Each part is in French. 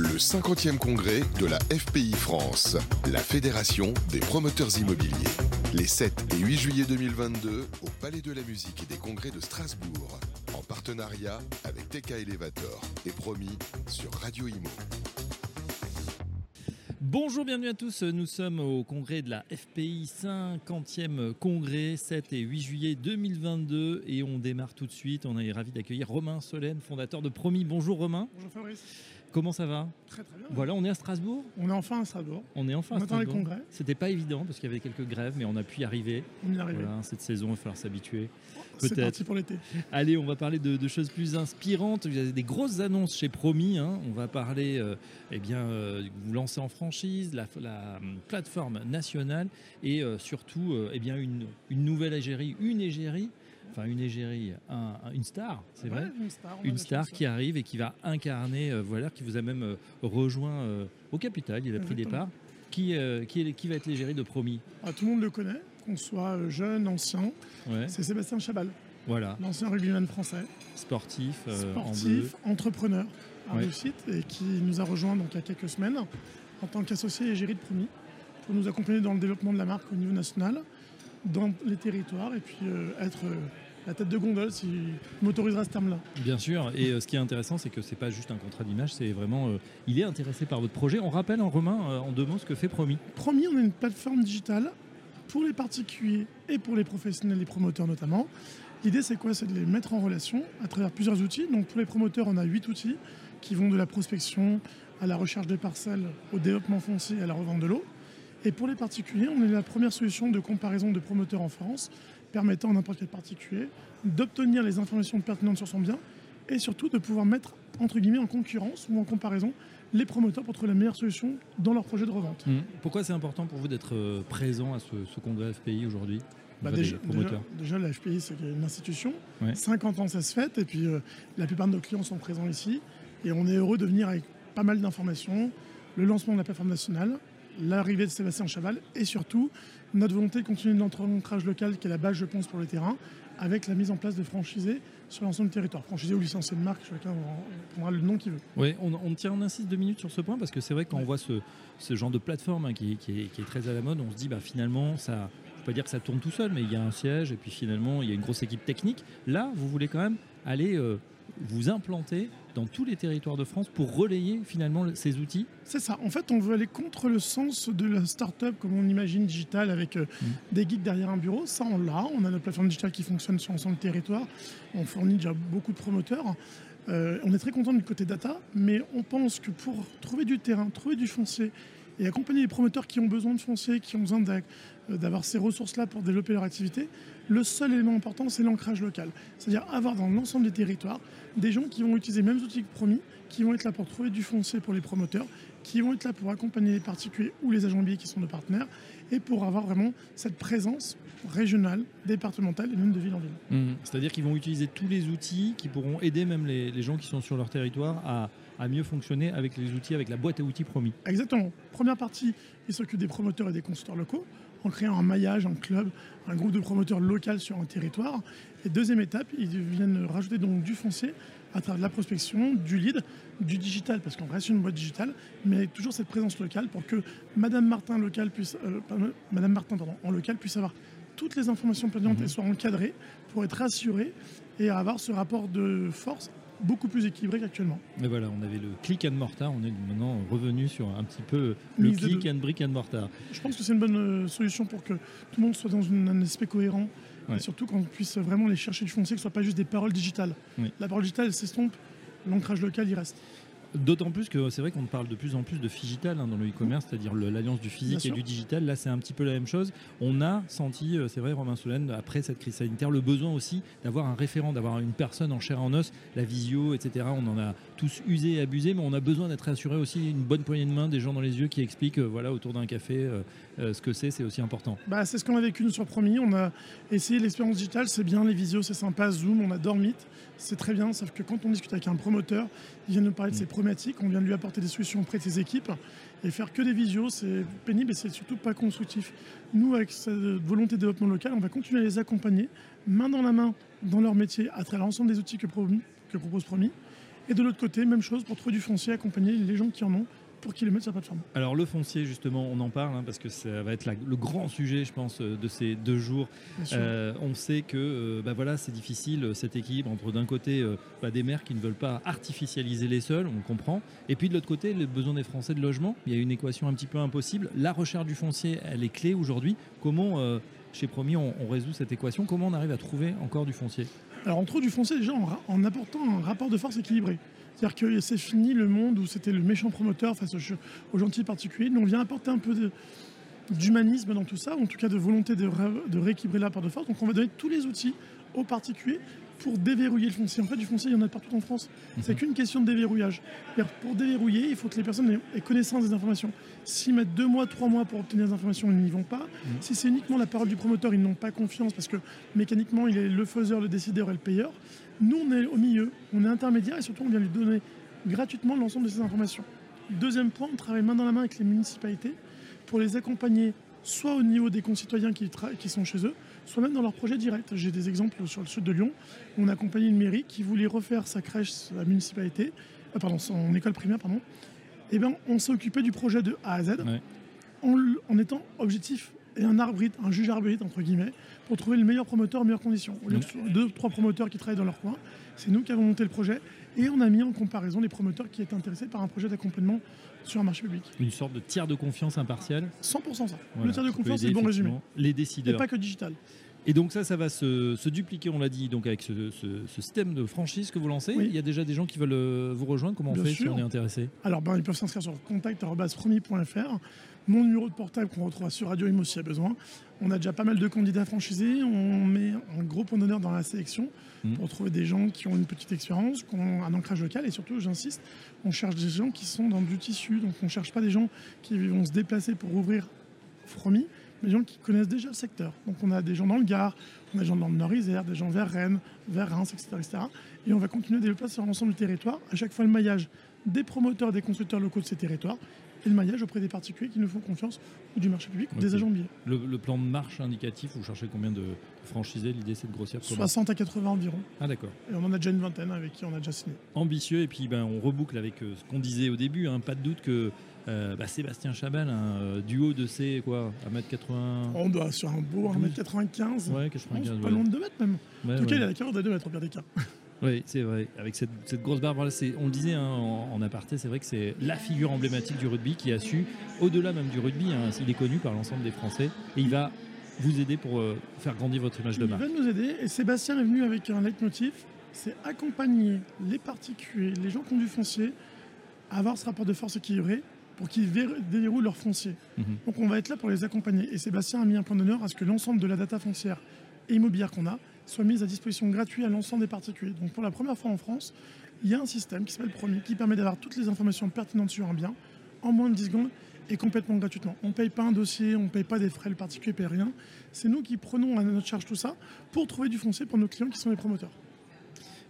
Le 50e congrès de la FPI France, la Fédération des promoteurs immobiliers. Les 7 et 8 juillet 2022 au Palais de la Musique et des Congrès de Strasbourg, en partenariat avec TK Elevator et promis sur Radio Imo. Bonjour, bienvenue à tous. Nous sommes au congrès de la FPI 50e congrès 7 et 8 juillet 2022 et on démarre tout de suite. On est ravi d'accueillir Romain Solène, fondateur de Promis. Bonjour Romain. Bonjour Fabrice. Comment ça va Très très bien. Voilà, on est à Strasbourg? On est enfin à Strasbourg. On est enfin On à attend les Strasbourg. congrès. C'était pas évident parce qu'il y avait quelques grèves, mais on a pu y arriver. On y est arrivé. Voilà, cette saison, il va falloir s'habituer. C'est peut-être. parti pour l'été. Allez, on va parler de, de choses plus inspirantes. Vous avez des grosses annonces chez Promis. hein. On va parler, euh, eh bien, euh, vous lancez en franchise, la, la, hum, plateforme nationale et euh, surtout, euh, eh bien, une, une nouvelle égérie, une égérie, enfin une égérie, un- un- une star, c'est vrai. Ouais, une star. Une qui arrive et qui va incarner, euh, voilà, qui vous a même euh, rejoint euh, au capital. Il a pris départ. Qui, qui, est- qui va être l'égérie de Promis? Ah, tout le monde le connaît, qu'on soit jeune, ancien. Ouais, C'est Sébastien Chabal, voilà, l'ancien rugbyman français, sportif, en sportif, entrepreneur à Ouais. réussite et qui nous a rejoint donc il y a quelques semaines en tant qu'associé égérie de Promis pour nous accompagner dans le développement de la marque au niveau national, dans les territoires et puis euh, être euh, la tête de gondole s'il m'autorisera ce terme-là. Bien sûr, et euh, ce qui est intéressant, c'est que c'est pas juste un contrat d'image, c'est vraiment, euh, il est intéressé par votre projet. On rappelle en Romain, euh, en deux mots, ce que fait Promis. Promis, on est une plateforme digitale pour les particuliers et pour les professionnels et promoteurs notamment. L'idée, c'est quoi? C'est de les mettre en relation à travers plusieurs outils. Donc, pour les promoteurs, on a huit outils qui vont de la prospection à la recherche des parcelles, au développement foncier et à la revente de l'eau. Et pour les particuliers, on est la première solution de comparaison de promoteurs en France, permettant à n'importe quel particulier d'obtenir les informations pertinentes sur son bien et surtout de pouvoir mettre entre guillemets en concurrence ou en comparaison les promoteurs pour trouver la meilleure solution dans leur projet de revente. Pourquoi c'est important pour vous d'être euh, présent à ce, ce congrès FPI aujourd'hui Bah déjà, déjà, déjà, la HPI, c'est une institution. Ouais. 50 ans, ça se fête. Et puis, euh, la plupart de nos clients sont présents ici. Et on est heureux de venir avec pas mal d'informations. Le lancement de la plateforme nationale, l'arrivée de Sébastien Chaval et surtout notre volonté de continuer notre ancrage local qui est la base, je pense, pour le terrain, avec la mise en place de franchisés sur l'ensemble du territoire. Franchisés ou licenciés de marque, chacun prendra le nom qu'il veut. Oui, on, on tient, on insiste deux minutes sur ce point parce que c'est vrai que quand on voit ce, ce genre de plateforme hein, qui, est, qui est- qui est très à la mode, on se dit bah finalement ça, je peux pas dire que ça tourne tout seul, mais il y a un siège et puis finalement il y a une grosse équipe technique. Là, vous voulez quand même aller euh, vous implanter dans tous les territoires de France pour relayer finalement le- ces outils. C'est ça. En fait, on veut aller contre le sens de la start-up comme on imagine digitale avec euh, des geeks derrière un bureau. Ça, on l'a. On a notre plateforme digitale qui fonctionne sur l'ensemble du territoire. On fournit déjà beaucoup de promoteurs. Euh, on est très content du côté data, mais on pense que pour trouver du terrain, trouver du foncier et accompagner les promoteurs qui ont besoin de foncier, qui ont besoin d'avoir ces ressources-là pour développer leur activité, le seul élément important, c'est l'ancrage local. C'est-à-dire avoir dans l'ensemble des territoires des gens qui vont utiliser les mêmes outils que promis, qui vont être là pour trouver du foncier pour les promoteurs, qui vont être là pour accompagner les particuliers ou les agents immobiliers qui sont nos partenaires, et pour avoir vraiment cette présence régionale, départementale et même de ville en ville. C'est-à-dire qu'ils vont utiliser tous les outils qui pourront aider même les, les gens qui sont sur leur territoire à, à mieux fonctionner avec les outils, avec la boîte à outils promis. Exactement. Première partie, ils s'occupent des promoteurs et des consultants locaux en créant un maillage, un club, un groupe de promoteurs local sur un territoire. Et deuxième étape, ils viennent rajouter donc du foncier à travers de la prospection, du lead, du digital, parce qu'on reste une boîte digitale, mais avec toujours cette présence locale pour que Madame Martin, local puisse, euh, pardon, Madame Martin pardon, en local puisse avoir toutes les informations pertinentes et soient encadrées pour être rassurée et avoir ce rapport de force beaucoup plus équilibré qu'actuellement. Et voilà, on avait le click and mortar, on est maintenant revenu sur un petit peu le Mix de click and brick and mortar. Je pense que c'est une bonne euh, solution pour que tout le monde soit dans une- un aspect cohérent Ouais. et surtout qu'on puisse vraiment aller chercher du foncier, que ce soit pas juste des paroles digitales. Oui. La parole digitale, s'estompe, l'ancrage local, il reste. D'autant plus que c'est vrai qu'on parle de plus en plus de figital hein, dans le e-commerce, c'est-à-dire l'alliance du physique et du digital. Là, c'est un petit peu la même chose. On a senti, euh, c'est vrai, Romain Solène, après cette crise sanitaire, le besoin aussi d'avoir un référent, d'avoir une personne en chair et en os, la visio, etc. On en a tous usé et abusé, mais on a besoin d'être assuré aussi une bonne poignée de main, des gens dans les yeux qui expliquent, euh, voilà, autour d'un café, euh, euh, ce que c'est, c'est aussi important. Bah, c'est ce qu'on a vécu nous sur Promis. On a essayé l'expérience digitale, c'est bien, les visios, c'est sympa, Zoom, on adore Meet, c'est très bien, sauf que quand on discute avec un promoteur, il vient nous parler de ses on vient de lui apporter des solutions auprès de ses équipes, et faire que des visios, c'est pénible et c'est surtout pas constructif. Nous, avec cette volonté de développement local, on va continuer à les accompagner, main dans la main, dans leur métier, à travers l'ensemble des outils que, que propose Promis, Et de l'autre côté, même chose pour trouver du foncier, accompagner les gens qui en ont pour sur la plateforme. Alors le foncier, justement, on en parle hein, parce que ça va être la- le grand sujet, je pense, euh, de ces deux jours. Euh, on sait que euh, bah voilà, c'est difficile cet équilibre entre d'un côté euh, bah, des maires qui ne veulent pas artificialiser les sols, on comprend, et puis de l'autre côté le besoin des Français de logement. Il y a une équation un petit peu impossible. La recherche du foncier, elle est clé aujourd'hui. Comment chez Promis on, résout cette équation Comment on arrive à trouver encore du foncier? Alors on trouve du foncier déjà en, apportant un rapport de force équilibré. C'est-à-dire que c'est fini le monde où c'était le méchant promoteur face aux, gentils particuliers. Nous on vient apporter un peu d'humanisme dans tout ça, ou en tout cas de volonté de, ré- de rééquilibrer la rapport de force. Donc on va donner tous les outils aux particuliers pour déverrouiller le foncier. En fait, du foncier, il y en a partout en France. C'est qu'une question de déverrouillage. Pour déverrouiller, il faut que les personnes aient- connaissance des informations. S'ils mettent deux mois, trois mois pour obtenir des informations, ils n'y vont pas. Si c'est uniquement la parole du promoteur, ils n'ont pas confiance parce que mécaniquement, il est le faiseur, le décideur et le payeur. Nous, on est au milieu, on est intermédiaire et surtout, on vient lui donner gratuitement l'ensemble de ces informations. Deuxième point, on travaille main dans la main avec les municipalités pour les accompagner soit au niveau des concitoyens qui sont chez eux, soit même dans leurs projets directs. J'ai des exemples sur le sud de Lyon. où On a accompagné une mairie qui voulait refaire sa crèche, sa municipalité, euh, pardon, son école primaire, pardon. Et bien, on s'est occupé du projet de A à Z Ouais. en, l- en étant objectif et un arbitre, un juge arbitre entre guillemets, pour trouver le meilleur promoteur en meilleures conditions. Au lieu de deux, trois promoteurs qui travaillent dans leur coin, c'est nous qui avons monté le projet et on a mis en comparaison les promoteurs qui étaient intéressés par un projet d'accompagnement sur un marché public. Une sorte de tiers de confiance impartial 100% ça. Voilà, le tiers de confiance, c'est le bon résumé. Les Et décideurs. pas que digital. Et donc ça, ça va se, se dupliquer, on l'a dit, donc avec ce, ce- ce système de franchise que vous lancez. Oui. Il y a déjà des gens qui veulent euh, vous rejoindre. Comment on Bien fait si on est intéressé? Alors, ben, ils peuvent s'inscrire sur contact.promis.fr. Mon numéro de portable qu'on retrouvera sur Radio Imo s'il y a besoin. On a déjà pas mal de candidats franchisés. On met un gros point d'honneur dans la sélection Mhm. pour trouver des gens qui ont une petite expérience, qui ont un ancrage local. Et surtout, j'insiste, on cherche des gens qui sont dans du tissu. Donc, on ne cherche pas des gens qui vont se déplacer pour ouvrir mais des gens qui connaissent déjà le secteur. Donc, on a des gens dans le Gard, on a des gens dans le Nord-Isère, des gens vers Rennes, vers Reims, etc., etc. Et on va continuer à développer sur l'ensemble du territoire. À chaque fois, le maillage des promoteurs, des constructeurs locaux de ces territoires et le maillage auprès des particuliers qui nous font confiance ou du marché public ou des agents de billets. le, le plan de marche indicatif, vous cherchez combien de franchisés? L'idée, c'est de grossir comment? 60 à 80 environ. Ah d'accord. Et on en a déjà une vingtaine avec qui on a déjà signé. Ambitieux, et puis ben, on reboucle avec euh, ce qu'on disait au début. hein. pas de doute que euh, bah, Sébastien Chabal, hein, euh, du haut de ses quoi, 1m80... On doit sur un beau 1m95. Ouais, je 95. pense, pas loin de 2 mètres même. Ouais, en tout cas, il a la carrière de 2 mètres des cas. Oui, c'est vrai. Avec cette, cette grosse barbe, voilà, on le disait hein, en, en aparté, c'est vrai que c'est la figure emblématique du rugby qui a su, au-delà même du rugby, hein, il est connu par l'ensemble des Français et il va vous aider pour euh, faire grandir votre image de Il marque. va nous aider et Sébastien est venu avec un leitmotiv, c'est accompagner les particuliers, les gens qui ont du foncier, à avoir ce rapport de force équilibré pour qu'ils ver- déverrouillent leur foncier. Mhm. Donc on va être là pour les accompagner. Et Sébastien a mis un point d'honneur à ce que l'ensemble de la data foncière et immobilière qu'on a soit mise à disposition gratuite à l'ensemble des particuliers. Donc pour la première fois en France, il y a un système qui s'appelle Promis qui permet d'avoir toutes les informations pertinentes sur un bien en moins de 10 secondes et complètement gratuitement. On ne paye pas un dossier, on ne paye pas des frais, le particulier ne paye rien. C'est nous qui prenons à notre charge tout ça pour trouver du foncier pour nos clients qui sont les promoteurs.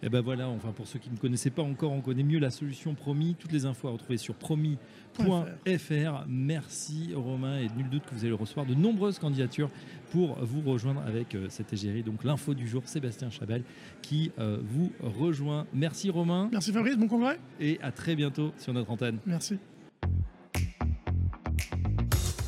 Et ben voilà, enfin pour ceux qui ne connaissaient pas encore, on connaît mieux la solution Promis. Toutes les infos à retrouver sur promis.fr. Merci Romain et nul doute que vous allez recevoir de nombreuses candidatures pour vous rejoindre avec euh, cette égérie. Donc l'info du jour, Sébastien Chabal qui euh, vous rejoint. Merci Romain Merci Fabrice, bon congrès. et à très bientôt sur notre antenne. Merci.